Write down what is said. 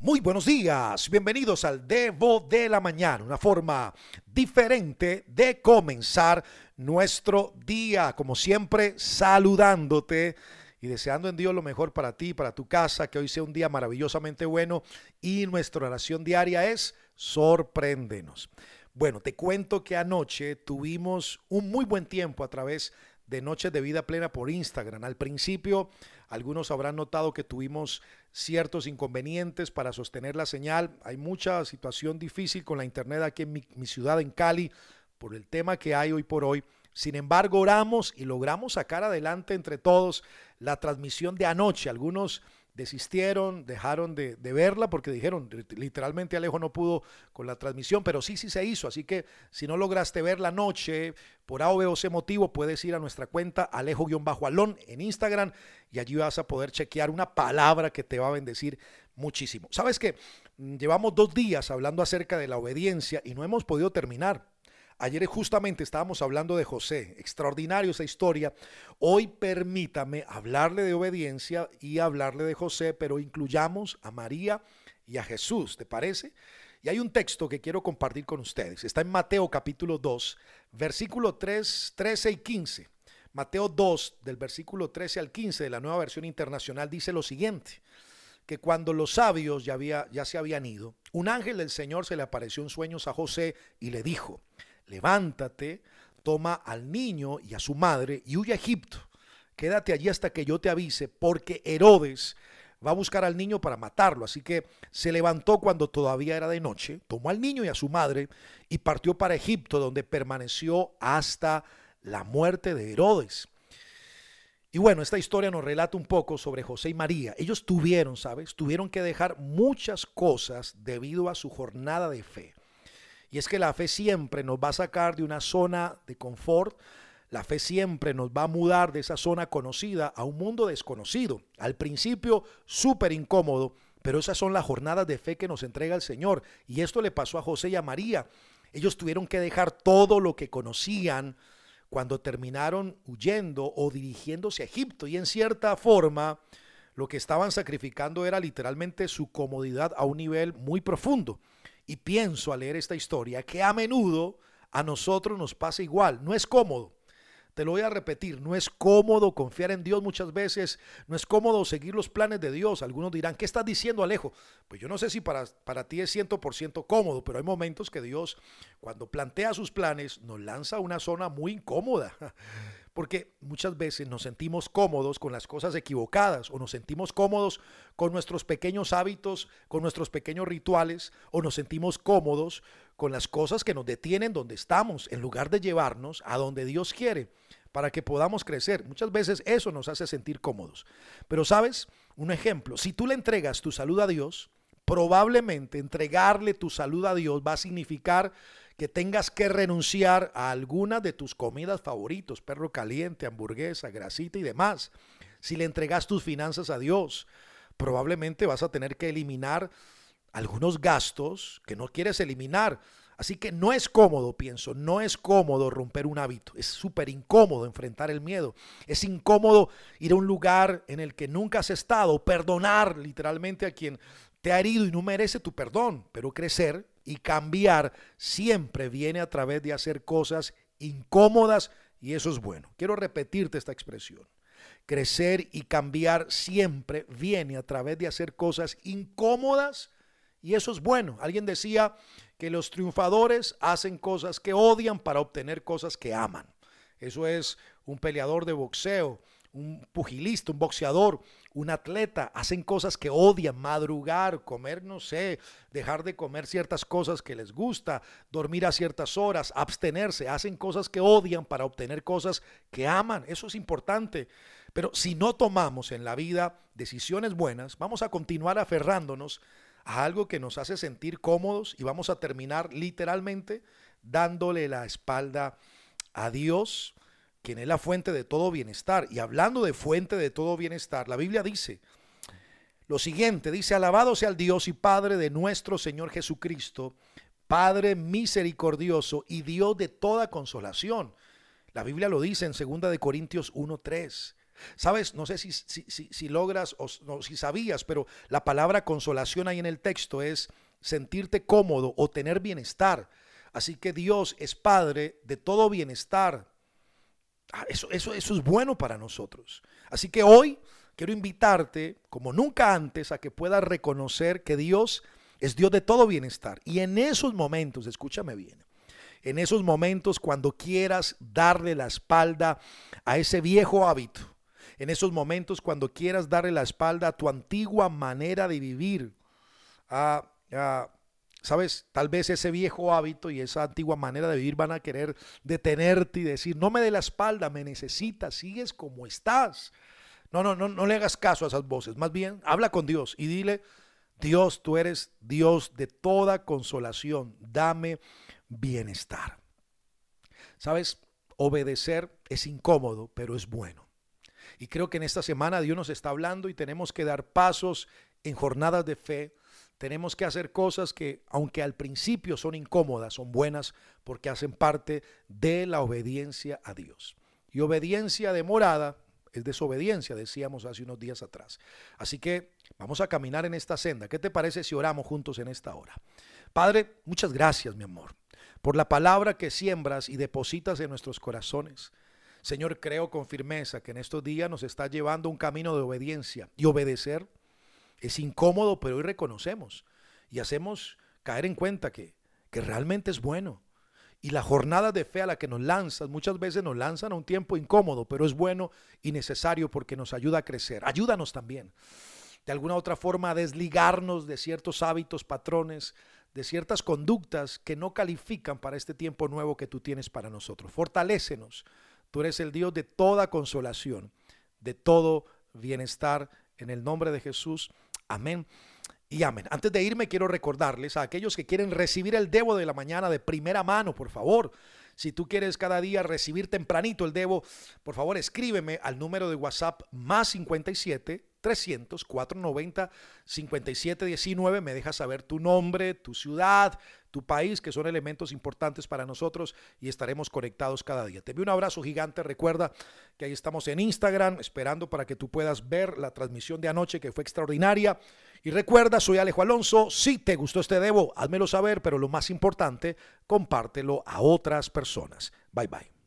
Muy buenos días, bienvenidos al Devo de la Mañana, una forma diferente de comenzar nuestro día, como siempre saludándote y deseando en Dios lo mejor para ti, para tu casa, que hoy sea un día maravillosamente bueno y nuestra oración diaria es sorpréndenos. Bueno, te cuento que anoche tuvimos un muy buen tiempo a través de Noches de Vida Plena por Instagram. Al principio, algunos habrán notado que tuvimos ciertos inconvenientes para sostener la señal. Hay mucha situación difícil con la internet aquí en mi, mi ciudad, en Cali, por el tema que hay hoy por hoy. Sin embargo, oramos y logramos sacar adelante entre todos la transmisión de anoche. Algunos desistieron, dejaron de, verla porque dijeron, literalmente Alejo no pudo con la transmisión, pero sí, sí se hizo. Así que si no lograste ver la noche, por A o C motivo, puedes ir a nuestra cuenta Alejo-Alón en Instagram y allí vas a poder chequear una palabra que te va a bendecir muchísimo. ¿Sabes qué? Mm, llevamos dos días hablando acerca de la obediencia y no hemos podido terminar. Ayer justamente estábamos hablando de José, extraordinario esa historia. Hoy permítame hablarle de obediencia y hablarle de José, pero incluyamos a María y a Jesús, ¿te parece? Y hay un texto que quiero compartir con ustedes. Está en Mateo capítulo 2, versículo 3, 13 y 15. Mateo 2, del versículo 13 al 15 de la nueva versión internacional, dice lo siguiente que cuando los sabios ya, había, ya se habían ido, un ángel del Señor se le apareció en sueños a José y le dijo, levántate, toma al niño y a su madre y huye a Egipto. Quédate allí hasta que yo te avise, porque Herodes va a buscar al niño para matarlo. Así que se levantó cuando todavía era de noche, tomó al niño y a su madre y partió para Egipto, donde permaneció hasta la muerte de Herodes. Y bueno, esta historia nos relata un poco sobre José y María. Ellos tuvieron, ¿sabes? Tuvieron que dejar muchas cosas debido a su jornada de fe. Y es que la fe siempre nos va a sacar de una zona de confort, la fe siempre nos va a mudar de esa zona conocida a un mundo desconocido. Al principio súper incómodo, pero esas son las jornadas de fe que nos entrega el Señor. Y esto le pasó a José y a María. Ellos tuvieron que dejar todo lo que conocían cuando terminaron huyendo o dirigiéndose a Egipto. Y en cierta forma, lo que estaban sacrificando era literalmente su comodidad a un nivel muy profundo. Y pienso al leer esta historia que a menudo a nosotros nos pasa igual. No es cómodo. Te lo voy a repetir, no es cómodo confiar en Dios muchas veces, no es cómodo seguir los planes de Dios. Algunos dirán, ¿qué estás diciendo Alejo? Pues yo no sé si para, para ti es 100% cómodo, pero hay momentos que Dios, cuando plantea sus planes, nos lanza a una zona muy incómoda. Porque muchas veces nos sentimos cómodos con las cosas equivocadas o nos sentimos cómodos con nuestros pequeños hábitos, con nuestros pequeños rituales o nos sentimos cómodos con las cosas que nos detienen donde estamos en lugar de llevarnos a donde Dios quiere para que podamos crecer. Muchas veces eso nos hace sentir cómodos. Pero sabes, un ejemplo, si tú le entregas tu salud a Dios, probablemente entregarle tu salud a Dios va a significar que tengas que renunciar a alguna de tus comidas favoritos, perro caliente, hamburguesa, grasita y demás. Si le entregas tus finanzas a Dios, probablemente vas a tener que eliminar algunos gastos que no quieres eliminar. Así que no es cómodo, pienso, no es cómodo romper un hábito. Es súper incómodo enfrentar el miedo. Es incómodo ir a un lugar en el que nunca has estado, perdonar literalmente a quien te ha herido y no merece tu perdón, pero crecer y cambiar siempre viene a través de hacer cosas incómodas y eso es bueno. Quiero repetirte esta expresión. Crecer y cambiar siempre viene a través de hacer cosas incómodas y eso es bueno. Alguien decía que los triunfadores hacen cosas que odian para obtener cosas que aman. Eso es un peleador de boxeo, un pugilista, un boxeador, un atleta, hacen cosas que odian, madrugar, comer, no sé, dejar de comer ciertas cosas que les gusta, dormir a ciertas horas, abstenerse, hacen cosas que odian para obtener cosas que aman. Eso es importante. Pero si no tomamos en la vida decisiones buenas, vamos a continuar aferrándonos a algo que nos hace sentir cómodos y vamos a terminar literalmente dándole la espalda a Dios quien es la fuente de todo bienestar. Y hablando de fuente de todo bienestar, la Biblia dice lo siguiente, dice, alabado sea el Dios y Padre de nuestro Señor Jesucristo, Padre misericordioso y Dios de toda consolación. La Biblia lo dice en 2 de Corintios 1:3. Sabes, no sé si, si, logras o si sabías, pero la palabra consolación ahí en el texto es sentirte cómodo o tener bienestar. Así que Dios es Padre de todo bienestar. Ah, eso, eso, eso es bueno para nosotros. Así que hoy quiero invitarte, como nunca antes, a que puedas reconocer que Dios es Dios de todo bienestar. Y en esos momentos, escúchame bien, en esos momentos cuando quieras darle la espalda a ese viejo hábito, en esos momentos cuando quieras darle la espalda a tu antigua manera de vivir, a, sabes, tal vez ese viejo hábito y esa antigua manera de vivir van a querer detenerte y decir, no me dé la espalda, me necesitas, sigues como estás. No, no, no, no le hagas caso a esas voces, más bien habla con Dios y dile, Dios, tú eres Dios de toda consolación, dame bienestar. Sabes, obedecer es incómodo, pero es bueno. Y creo que en esta semana Dios nos está hablando y tenemos que dar pasos en jornadas de fe. Tenemos que hacer cosas que, aunque al principio son incómodas, son buenas porque hacen parte de la obediencia a Dios. Y obediencia demorada es desobediencia, decíamos hace unos días atrás. Así que vamos a caminar en esta senda. ¿Qué te parece si oramos juntos en esta hora? Padre, muchas gracias, mi amor, por la palabra que siembras y depositas en nuestros corazones. Señor, creo con firmeza que en estos días nos está llevando un camino de obediencia y obedecer es incómodo, pero hoy reconocemos y hacemos caer en cuenta que, que realmente es bueno. Y la jornada de fe a la que nos lanzas muchas veces nos lanzan a un tiempo incómodo, pero es bueno y necesario porque nos ayuda a crecer. Ayúdanos también, de alguna otra forma, a desligarnos de ciertos hábitos, patrones, de ciertas conductas que no califican para este tiempo nuevo que tú tienes para nosotros. Fortalécenos Tú eres el Dios de toda consolación, de todo bienestar. En el nombre de Jesús. Amén. Y amén. Antes de irme, quiero recordarles a aquellos que quieren recibir el Debo de la mañana de primera mano, por favor. Si tú quieres cada día recibir tempranito el Debo, por favor escríbeme al número de WhatsApp más 57 300 490 5719. Me dejas saber tu nombre, tu ciudad, tu país, que son elementos importantes para nosotros y estaremos conectados cada día. Te envío un abrazo gigante. Recuerda que ahí estamos en Instagram esperando para que tú puedas ver la transmisión de anoche que fue extraordinaria. Y recuerda, soy Alejo Alonso. Si te gustó este debo, házmelo saber, pero lo más importante, compártelo a otras personas. Bye bye.